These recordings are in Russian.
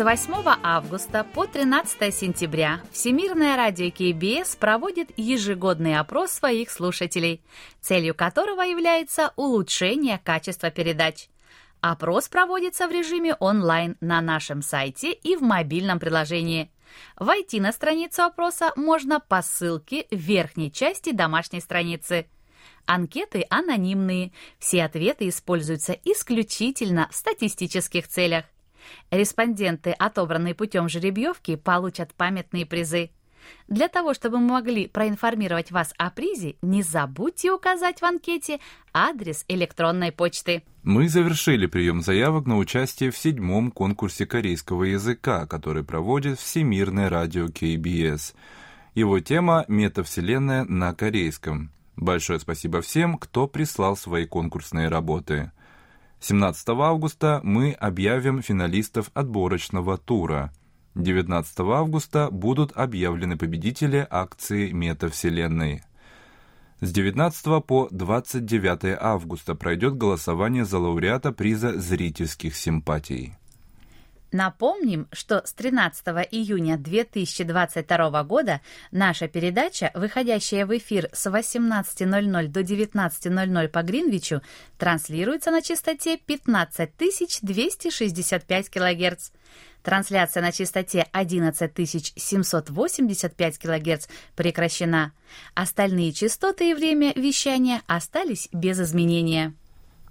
С 8 августа по 13 сентября Всемирное радио КБС проводит ежегодный опрос своих слушателей, целью которого является улучшение качества передач. Опрос проводится в режиме онлайн на нашем сайте и в мобильном приложении. Войти на страницу опроса можно по ссылке в верхней части домашней страницы. Анкеты анонимные, все ответы используются исключительно в статистических целях. Респонденты, отобранные путем жеребьевки, получат памятные призы. Для того, чтобы мы могли проинформировать вас о призе, не забудьте указать в анкете адрес электронной почты. Мы завершили прием заявок на участие в седьмом конкурсе корейского языка, который проводит Всемирное радио КБС. Его тема «Метавселенная на корейском». Большое спасибо всем, кто прислал свои конкурсные работы. 17 августа мы объявим финалистов отборочного тура. 19 августа будут объявлены победители акции Метавселенной. С 19 по 29 августа пройдет голосование за лауреата приза зрительских симпатий. Напомним, что с 13 июня 2022 года наша передача, выходящая в эфир с 18.00 до 19.00 по Гринвичу, транслируется на частоте 15265 кГц. Трансляция на частоте 11785 кГц прекращена. Остальные частоты и время вещания остались без изменения.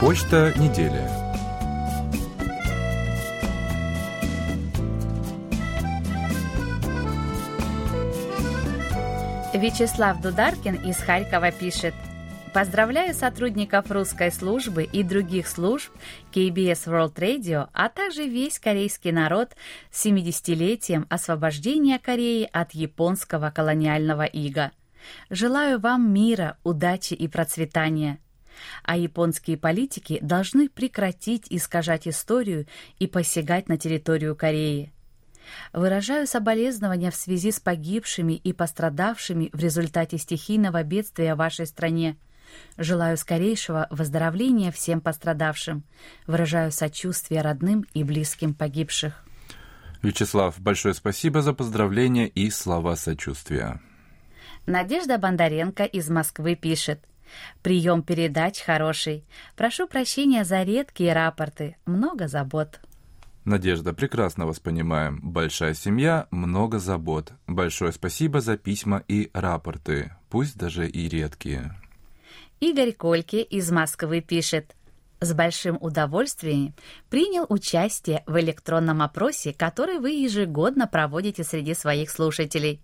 Почта недели. Вячеслав Дударкин из Харькова пишет. Поздравляю сотрудников русской службы и других служб KBS World Radio, а также весь корейский народ с 70-летием освобождения Кореи от японского колониального ига. Желаю вам мира, удачи и процветания – а японские политики должны прекратить искажать историю и посягать на территорию Кореи. Выражаю соболезнования в связи с погибшими и пострадавшими в результате стихийного бедствия в вашей стране. Желаю скорейшего выздоровления всем пострадавшим. Выражаю сочувствие родным и близким погибших. Вячеслав, большое спасибо за поздравления и слова сочувствия. Надежда Бондаренко из Москвы пишет. Прием передач хороший. Прошу прощения за редкие рапорты. Много забот. Надежда, прекрасно вас понимаем. Большая семья, много забот. Большое спасибо за письма и рапорты, пусть даже и редкие. Игорь Кольки из Москвы пишет. С большим удовольствием принял участие в электронном опросе, который вы ежегодно проводите среди своих слушателей.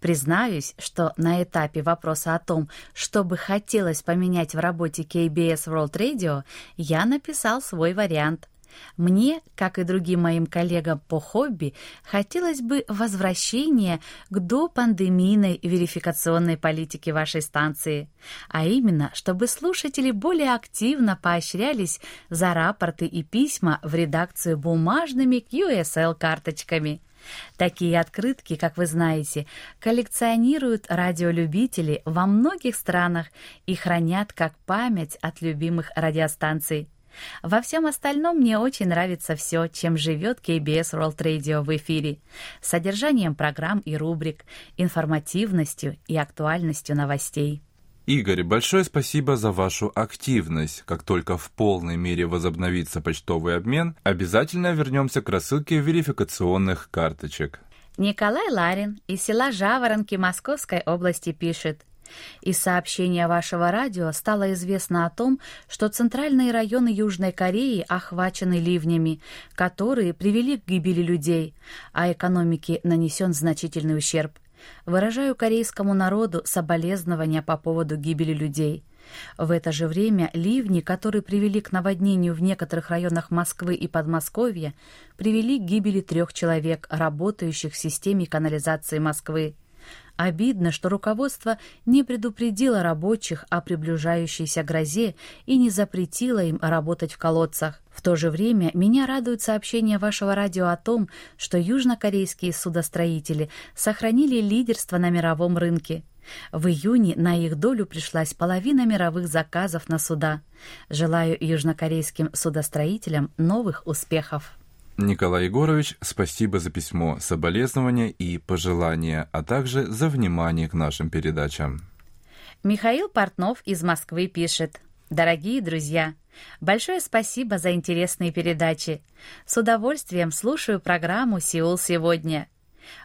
Признаюсь, что на этапе вопроса о том, что бы хотелось поменять в работе KBS World Radio, я написал свой вариант. Мне, как и другим моим коллегам по хобби, хотелось бы возвращения к допандемийной верификационной политике вашей станции, а именно, чтобы слушатели более активно поощрялись за рапорты и письма в редакцию бумажными QSL-карточками. Такие открытки, как вы знаете, коллекционируют радиолюбители во многих странах и хранят как память от любимых радиостанций. Во всем остальном мне очень нравится все, чем живет KBS World Radio в эфире. Содержанием программ и рубрик, информативностью и актуальностью новостей. Игорь, большое спасибо за вашу активность. Как только в полной мере возобновится почтовый обмен, обязательно вернемся к рассылке верификационных карточек. Николай Ларин из села Жаворонки Московской области пишет – из сообщения вашего радио стало известно о том, что центральные районы Южной Кореи охвачены ливнями, которые привели к гибели людей, а экономике нанесен значительный ущерб. Выражаю корейскому народу соболезнования по поводу гибели людей. В это же время ливни, которые привели к наводнению в некоторых районах Москвы и Подмосковья, привели к гибели трех человек, работающих в системе канализации Москвы. Обидно, что руководство не предупредило рабочих о приближающейся грозе и не запретило им работать в колодцах. В то же время меня радует сообщение вашего радио о том, что южнокорейские судостроители сохранили лидерство на мировом рынке. В июне на их долю пришлась половина мировых заказов на суда. Желаю южнокорейским судостроителям новых успехов. Николай Егорович, спасибо за письмо, соболезнования и пожелания, а также за внимание к нашим передачам. Михаил Портнов из Москвы пишет. Дорогие друзья, большое спасибо за интересные передачи. С удовольствием слушаю программу «Сеул сегодня».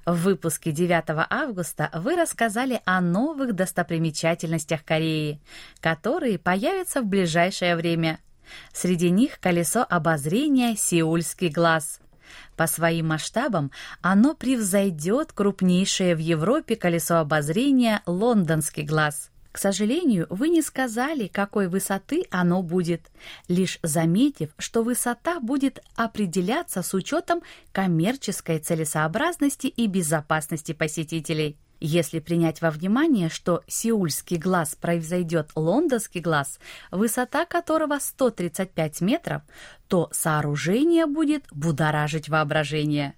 В выпуске 9 августа вы рассказали о новых достопримечательностях Кореи, которые появятся в ближайшее время – Среди них колесо обозрения «Сеульский глаз». По своим масштабам оно превзойдет крупнейшее в Европе колесо обозрения «Лондонский глаз». К сожалению, вы не сказали, какой высоты оно будет, лишь заметив, что высота будет определяться с учетом коммерческой целесообразности и безопасности посетителей. Если принять во внимание, что сеульский глаз превзойдет лондонский глаз, высота которого 135 метров, то сооружение будет будоражить воображение.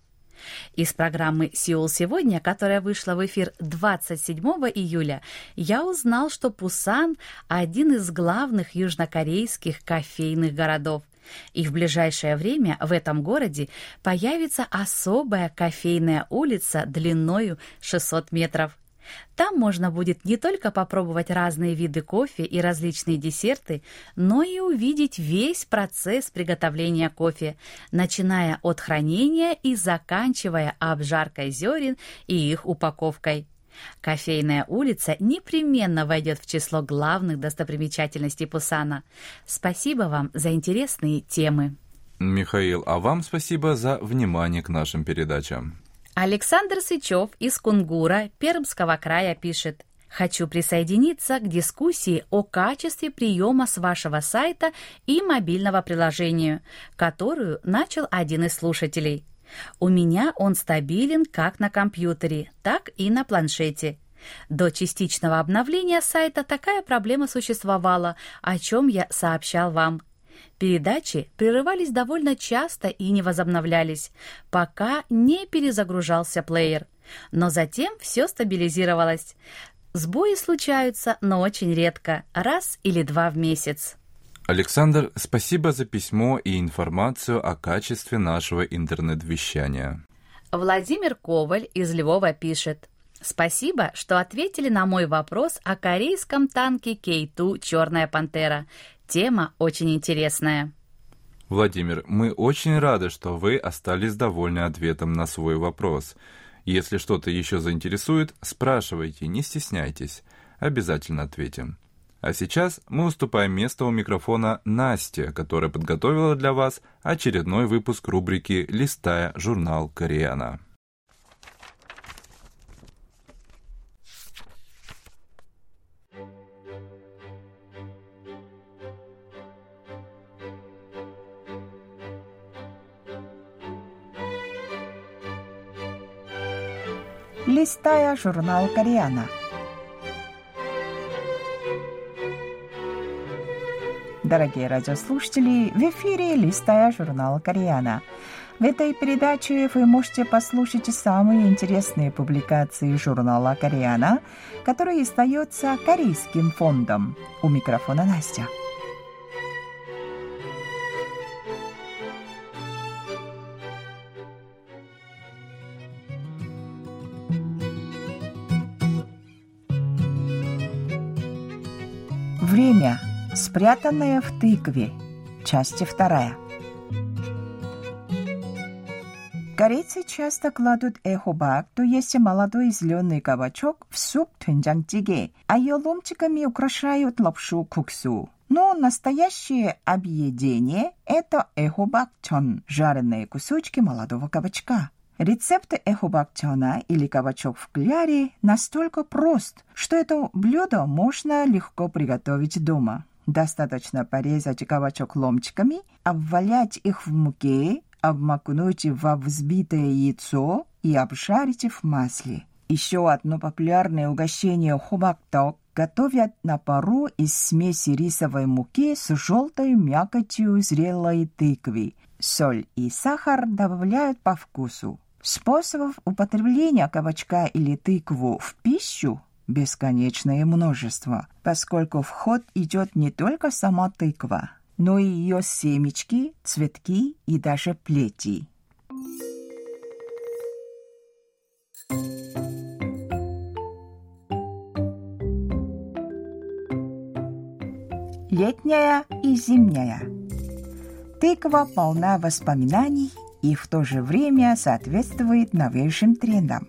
Из программы «Сеул сегодня», которая вышла в эфир 27 июля, я узнал, что Пусан – один из главных южнокорейских кофейных городов. И в ближайшее время в этом городе появится особая кофейная улица длиною 600 метров. Там можно будет не только попробовать разные виды кофе и различные десерты, но и увидеть весь процесс приготовления кофе, начиная от хранения и заканчивая обжаркой зерен и их упаковкой. Кофейная улица непременно войдет в число главных достопримечательностей Пусана. Спасибо вам за интересные темы. Михаил, а вам спасибо за внимание к нашим передачам. Александр Сычев из Кунгура, Пермского края пишет. Хочу присоединиться к дискуссии о качестве приема с вашего сайта и мобильного приложения, которую начал один из слушателей. У меня он стабилен как на компьютере, так и на планшете. До частичного обновления сайта такая проблема существовала, о чем я сообщал вам. Передачи прерывались довольно часто и не возобновлялись, пока не перезагружался плеер. Но затем все стабилизировалось. Сбои случаются, но очень редко, раз или два в месяц. Александр, спасибо за письмо и информацию о качестве нашего интернет-вещания. Владимир Коваль из Львова пишет. Спасибо, что ответили на мой вопрос о корейском танке Кей-2 «Черная пантера». Тема очень интересная. Владимир, мы очень рады, что вы остались довольны ответом на свой вопрос. Если что-то еще заинтересует, спрашивайте, не стесняйтесь. Обязательно ответим. А сейчас мы уступаем место у микрофона Насте, которая подготовила для вас очередной выпуск рубрики «Листая журнал Кореяна». Листая журнал Кореяна – Дорогие радиослушатели, в эфире «Листая журнал «Кориана». В этой передаче вы можете послушать самые интересные публикации журнала «Кориана», который издается Корейским фондом. У микрофона Настя. Время, Спрятанная в тыкве. Часть вторая. Корейцы часто кладут эхобак, то есть молодой зеленый кабачок, в суп тунджанчиге, а ее ломтиками украшают лапшу куксу. Но настоящее объедение – это эхобакчон – жареные кусочки молодого кабачка. Рецепт эхобакчона или кабачок в кляре настолько прост, что это блюдо можно легко приготовить дома. Достаточно порезать кабачок ломтиками, обвалять их в муке обмакнуть во взбитое яйцо и обжарить в масле. Еще одно популярное угощение хубакток готовят на пару из смеси рисовой муки с желтой мякотью зрелой тыквы. Соль и сахар добавляют по вкусу. Способов употребления кабачка или тыкву в пищу бесконечное множество, поскольку в ход идет не только сама тыква, но и ее семечки, цветки и даже плети. Летняя и зимняя. Тыква полна воспоминаний и в то же время соответствует новейшим трендам.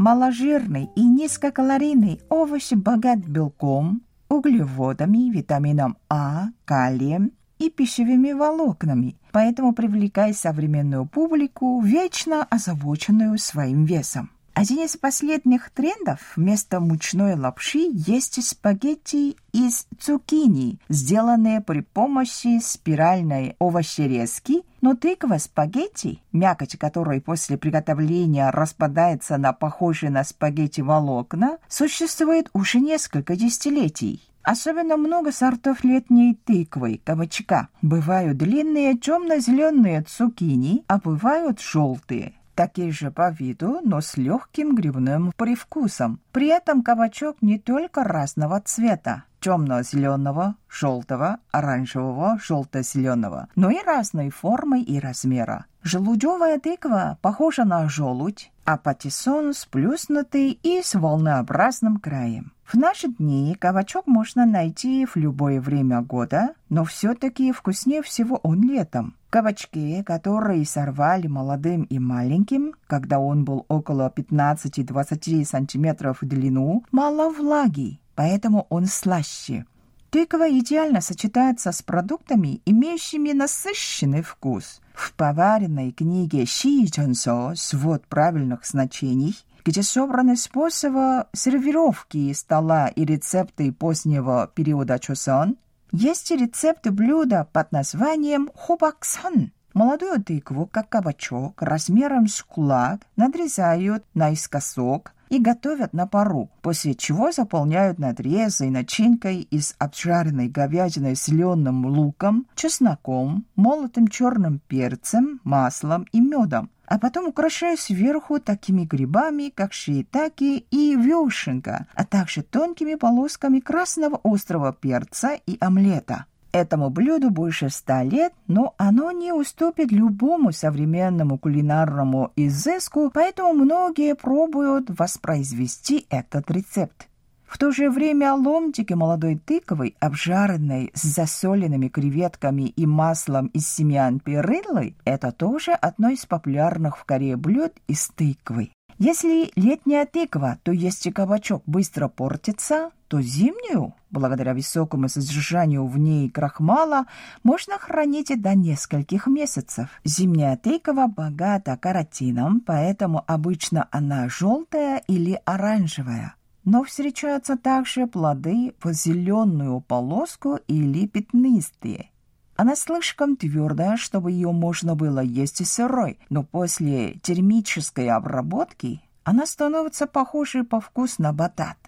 Маложирный и низкокалорийный овощ богат белком, углеводами, витамином А, калием и пищевыми волокнами, поэтому привлекает современную публику, вечно озабоченную своим весом. Один из последних трендов вместо мучной лапши есть спагетти из цукини, сделанные при помощи спиральной овощерезки, но тыква спагетти, мякоть которой после приготовления распадается на похожие на спагетти волокна, существует уже несколько десятилетий. Особенно много сортов летней тыквы, кабачка. Бывают длинные темно-зеленые цукини, а бывают желтые такие же по виду, но с легким грибным привкусом. При этом кабачок не только разного цвета, темно-зеленого, желтого, оранжевого, желто-зеленого, но и разной формы и размера. Желудевая тыква похожа на желудь, а патиссон сплюснутый и с волнообразным краем. В наши дни кабачок можно найти в любое время года, но все-таки вкуснее всего он летом. Кабачки, которые сорвали молодым и маленьким, когда он был около 15-20 сантиметров в длину, мало влаги, поэтому он слаще. Тыква идеально сочетается с продуктами, имеющими насыщенный вкус. В поваренной книге Ши Чонсо «Свод правильных значений» где собраны способы сервировки стола и рецепты позднего периода Чосон, есть рецепт блюда под названием хубаксан. Молодую тыкву, как кабачок, размером с кулак, надрезают наискосок и готовят на пару, после чего заполняют надрезы начинкой из обжаренной говядины с зеленым луком, чесноком, молотым черным перцем, маслом и медом а потом украшаю сверху такими грибами, как шиитаки и вешенка, а также тонкими полосками красного острого перца и омлета. Этому блюду больше ста лет, но оно не уступит любому современному кулинарному изыску, поэтому многие пробуют воспроизвести этот рецепт. В то же время ломтики молодой тыквы, обжаренной с засоленными креветками и маслом из семян периллы, это тоже одно из популярных в Корее блюд из тыквы. Если летняя тыква, то есть кабачок, быстро портится, то зимнюю, благодаря высокому содержанию в ней крахмала, можно хранить до нескольких месяцев. Зимняя тыква богата каротином, поэтому обычно она желтая или оранжевая но встречаются также плоды в зеленую полоску или пятнистые. Она слишком твердая, чтобы ее можно было есть сырой, но после термической обработки она становится похожей по вкусу на батат.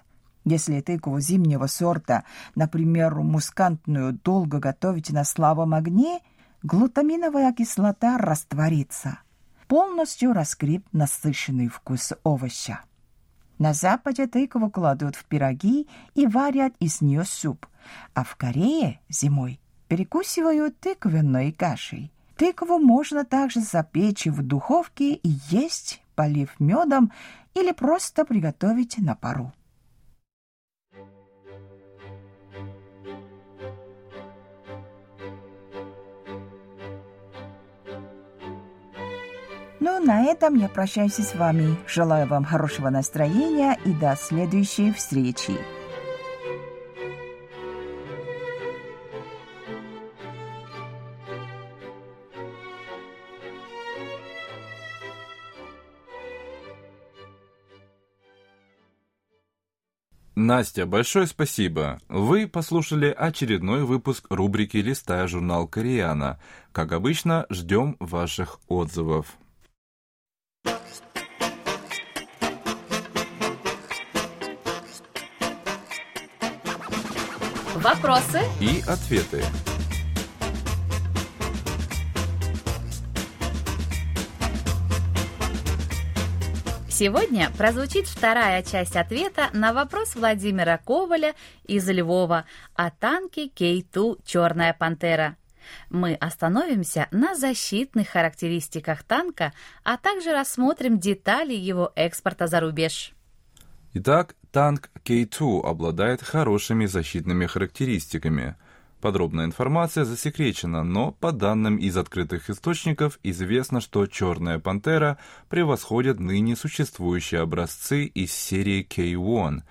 Если тыкву зимнего сорта, например, мускантную, долго готовить на слабом огне, глутаминовая кислота растворится, полностью раскрыв насыщенный вкус овоща. На Западе тыкву кладут в пироги и варят из нее суп, а в Корее зимой перекусывают тыквенной кашей. Тыкву можно также запечь в духовке и есть, полив медом или просто приготовить на пару. Ну, на этом я прощаюсь с вами. Желаю вам хорошего настроения и до следующей встречи. Настя, большое спасибо. Вы послушали очередной выпуск рубрики «Листая журнал Кореяна». Как обычно, ждем ваших отзывов. Вопросы и ответы. Сегодня прозвучит вторая часть ответа на вопрос Владимира Коваля из Львова о танке Кей-2 «Черная пантера». Мы остановимся на защитных характеристиках танка, а также рассмотрим детали его экспорта за рубеж. Итак, танк K2 обладает хорошими защитными характеристиками. Подробная информация засекречена, но по данным из открытых источников известно, что «Черная пантера» превосходит ныне существующие образцы из серии K1.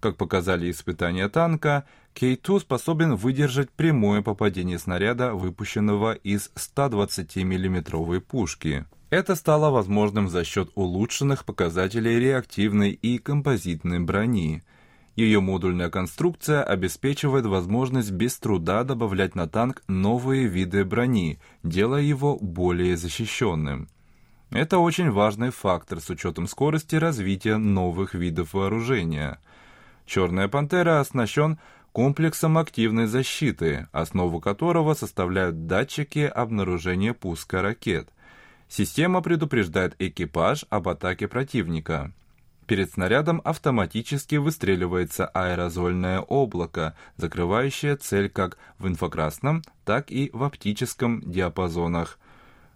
Как показали испытания танка, K2 способен выдержать прямое попадение снаряда, выпущенного из 120 миллиметровой пушки. Это стало возможным за счет улучшенных показателей реактивной и композитной брони. Ее модульная конструкция обеспечивает возможность без труда добавлять на танк новые виды брони, делая его более защищенным. Это очень важный фактор с учетом скорости развития новых видов вооружения. «Черная пантера» оснащен комплексом активной защиты, основу которого составляют датчики обнаружения пуска ракет. Система предупреждает экипаж об атаке противника. Перед снарядом автоматически выстреливается аэрозольное облако, закрывающее цель как в инфракрасном, так и в оптическом диапазонах.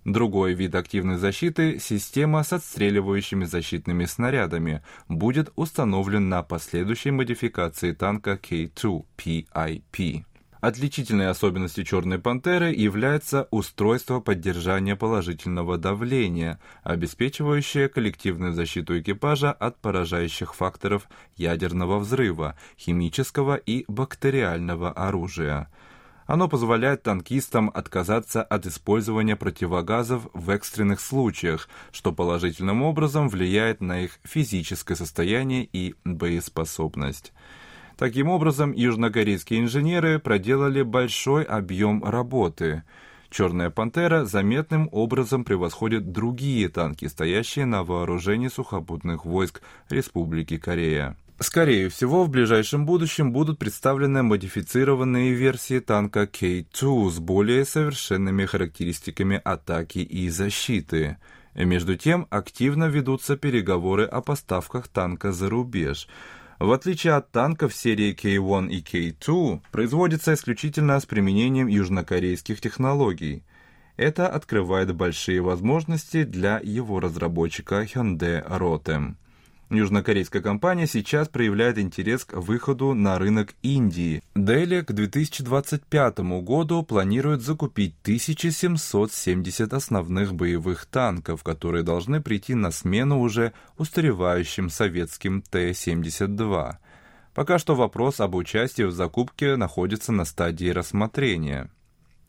Другой вид активной защиты – система с отстреливающими защитными снарядами – будет установлен на последующей модификации танка K2 PIP. Отличительной особенностью «Черной пантеры» является устройство поддержания положительного давления, обеспечивающее коллективную защиту экипажа от поражающих факторов ядерного взрыва, химического и бактериального оружия. Оно позволяет танкистам отказаться от использования противогазов в экстренных случаях, что положительным образом влияет на их физическое состояние и боеспособность. Таким образом, южнокорейские инженеры проделали большой объем работы. «Черная пантера» заметным образом превосходит другие танки, стоящие на вооружении сухопутных войск Республики Корея. Скорее всего, в ближайшем будущем будут представлены модифицированные версии танка K2 с более совершенными характеристиками атаки и защиты. Между тем, активно ведутся переговоры о поставках танка за рубеж – в отличие от танков серии K1 и K2, производится исключительно с применением южнокорейских технологий. Это открывает большие возможности для его разработчика Hyundai Rotem. Южнокорейская компания сейчас проявляет интерес к выходу на рынок Индии. Дели к 2025 году планирует закупить 1770 основных боевых танков, которые должны прийти на смену уже устаревающим советским Т-72. Пока что вопрос об участии в закупке находится на стадии рассмотрения.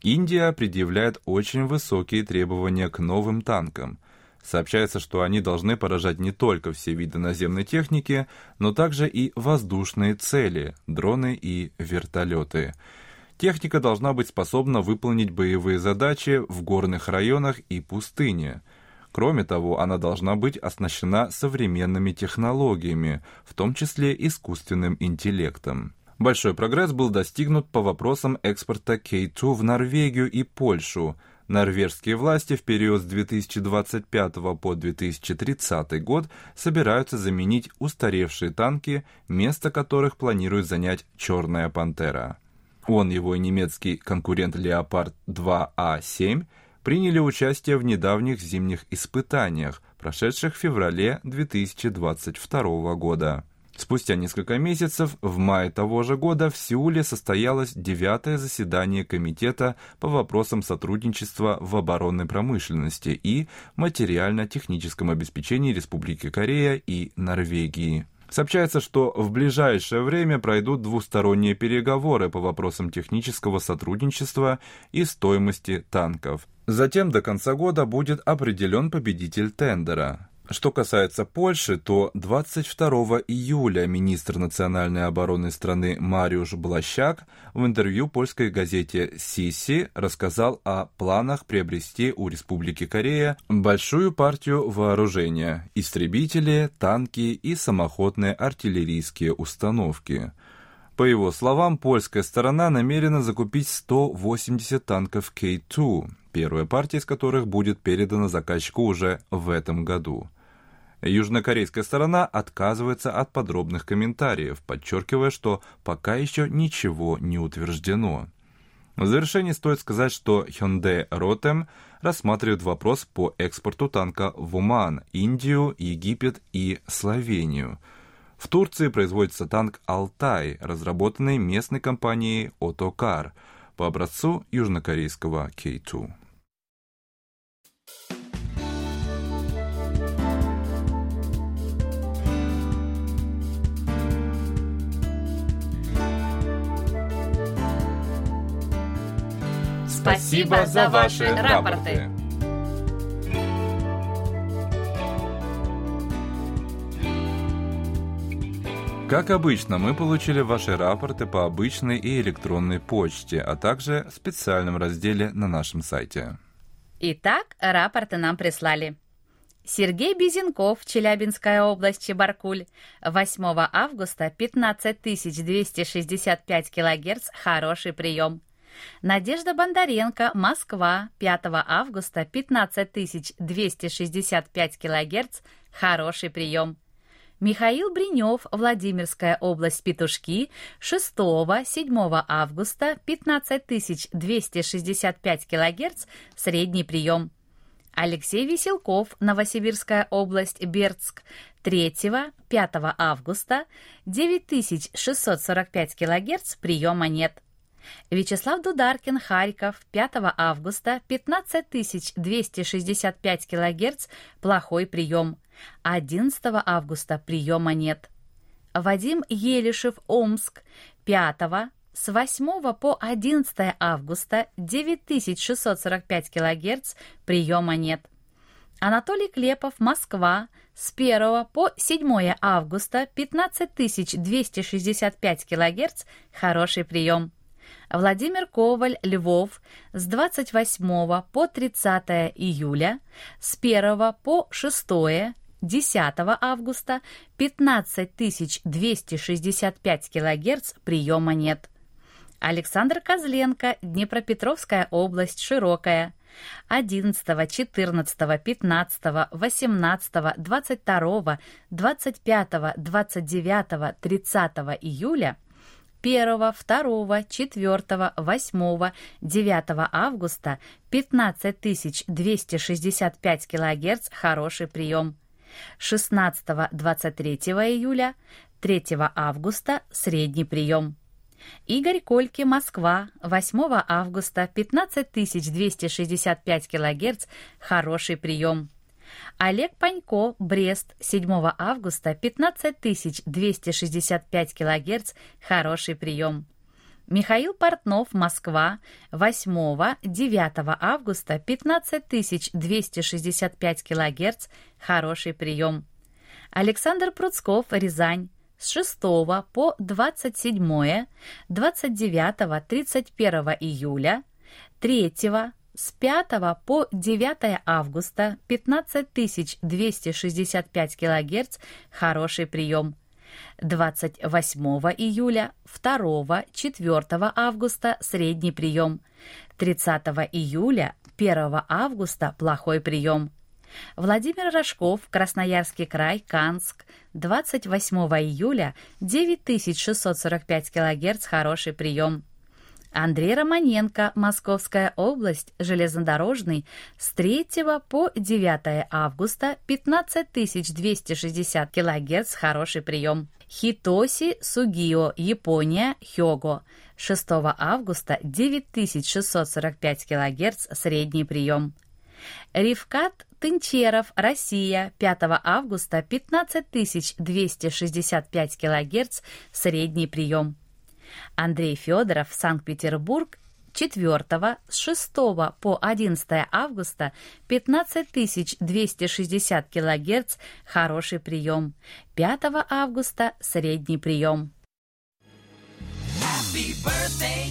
Индия предъявляет очень высокие требования к новым танкам – Сообщается, что они должны поражать не только все виды наземной техники, но также и воздушные цели, дроны и вертолеты. Техника должна быть способна выполнить боевые задачи в горных районах и пустыне. Кроме того, она должна быть оснащена современными технологиями, в том числе искусственным интеллектом. Большой прогресс был достигнут по вопросам экспорта K2 в Норвегию и Польшу. Норвежские власти в период с 2025 по 2030 год собираются заменить устаревшие танки, место которых планирует занять «Черная пантера». Он, его немецкий конкурент «Леопард 2А7» приняли участие в недавних зимних испытаниях, прошедших в феврале 2022 года. Спустя несколько месяцев, в мае того же года, в Сеуле состоялось девятое заседание Комитета по вопросам сотрудничества в оборонной промышленности и материально-техническом обеспечении Республики Корея и Норвегии. Сообщается, что в ближайшее время пройдут двусторонние переговоры по вопросам технического сотрудничества и стоимости танков. Затем до конца года будет определен победитель тендера. Что касается Польши, то 22 июля министр национальной обороны страны Мариуш Блащак в интервью польской газете «Сиси» рассказал о планах приобрести у Республики Корея большую партию вооружения – истребители, танки и самоходные артиллерийские установки. По его словам, польская сторона намерена закупить 180 танков К-2, первая партия из которых будет передана заказчику уже в этом году. Южнокорейская сторона отказывается от подробных комментариев, подчеркивая, что пока еще ничего не утверждено. В завершении стоит сказать, что Hyundai Rotem рассматривает вопрос по экспорту танка в Уман, Индию, Египет и Словению. В Турции производится танк «Алтай», разработанный местной компанией «Отокар» по образцу южнокорейского K2. Спасибо за ваши рапорты. Как обычно, мы получили ваши рапорты по обычной и электронной почте, а также в специальном разделе на нашем сайте. Итак, рапорты нам прислали. Сергей Безенков, Челябинская область, Чебаркуль. 8 августа 15265 килогерц, хороший прием. Надежда Бондаренко, Москва, 5 августа, 15265 килогерц, хороший прием. Михаил Бринев, Владимирская область, Петушки, 6-7 августа, 15265 килогерц, средний прием. Алексей Веселков, Новосибирская область, Бердск, 3-5 августа, 9645 килогерц, приема нет. Вячеслав Дударкин, Харьков, 5 августа, 15265 кГц, плохой прием. 11 августа приема нет. Вадим Елишев, Омск, 5 с 8 по 11 августа 9645 кГц, приема нет. Анатолий Клепов, Москва, с 1 по 7 августа 15265 кГц, хороший прием. Владимир Коваль, Львов, с 28 по 30 июля, с 1 по 6 10 августа 15265 кГц приема нет. Александр Козленко, Днепропетровская область, Широкая. 11, 14, 15, 18, 22, 25, 29, 30 июля – 1, 2, 4, 8, 9 августа 15265 кГц – хороший прием. 16-23 июля, 3 августа – средний прием. Игорь Кольки, Москва, 8 августа 15265 кГц – хороший прием. Олег Панько, Брест, 7 августа, 15265 кГц, хороший прием. Михаил Портнов, Москва, 8-9 августа, 15265 кГц, хороший прием. Александр Пруцков, Рязань, с 6 по 27, 29, 31 июля, 3, С 5 по 9 августа 15265 кГц – хороший прием. 28 июля, 2, 4 августа – средний прием. 30 июля, 1 августа – плохой прием. Владимир Рожков, Красноярский край, Канск, 28 июля, 9645 кГц, хороший прием. Андрей Романенко, Московская область, железнодорожный, с 3 по 9 августа 15260 кГц, хороший прием. Хитоси Сугио, Япония, Хёго, 6 августа 9645 кГц, средний прием. Ривкат Тынчеров, Россия, 5 августа 15265 кГц, средний прием. Андрей Федоров, Санкт-Петербург, 4 с 6 по 11 августа 15260 кГц хороший прием, 5 августа средний прием. Happy birthday,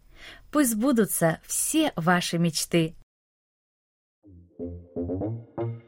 Пусть сбудутся все ваши мечты. Thank you.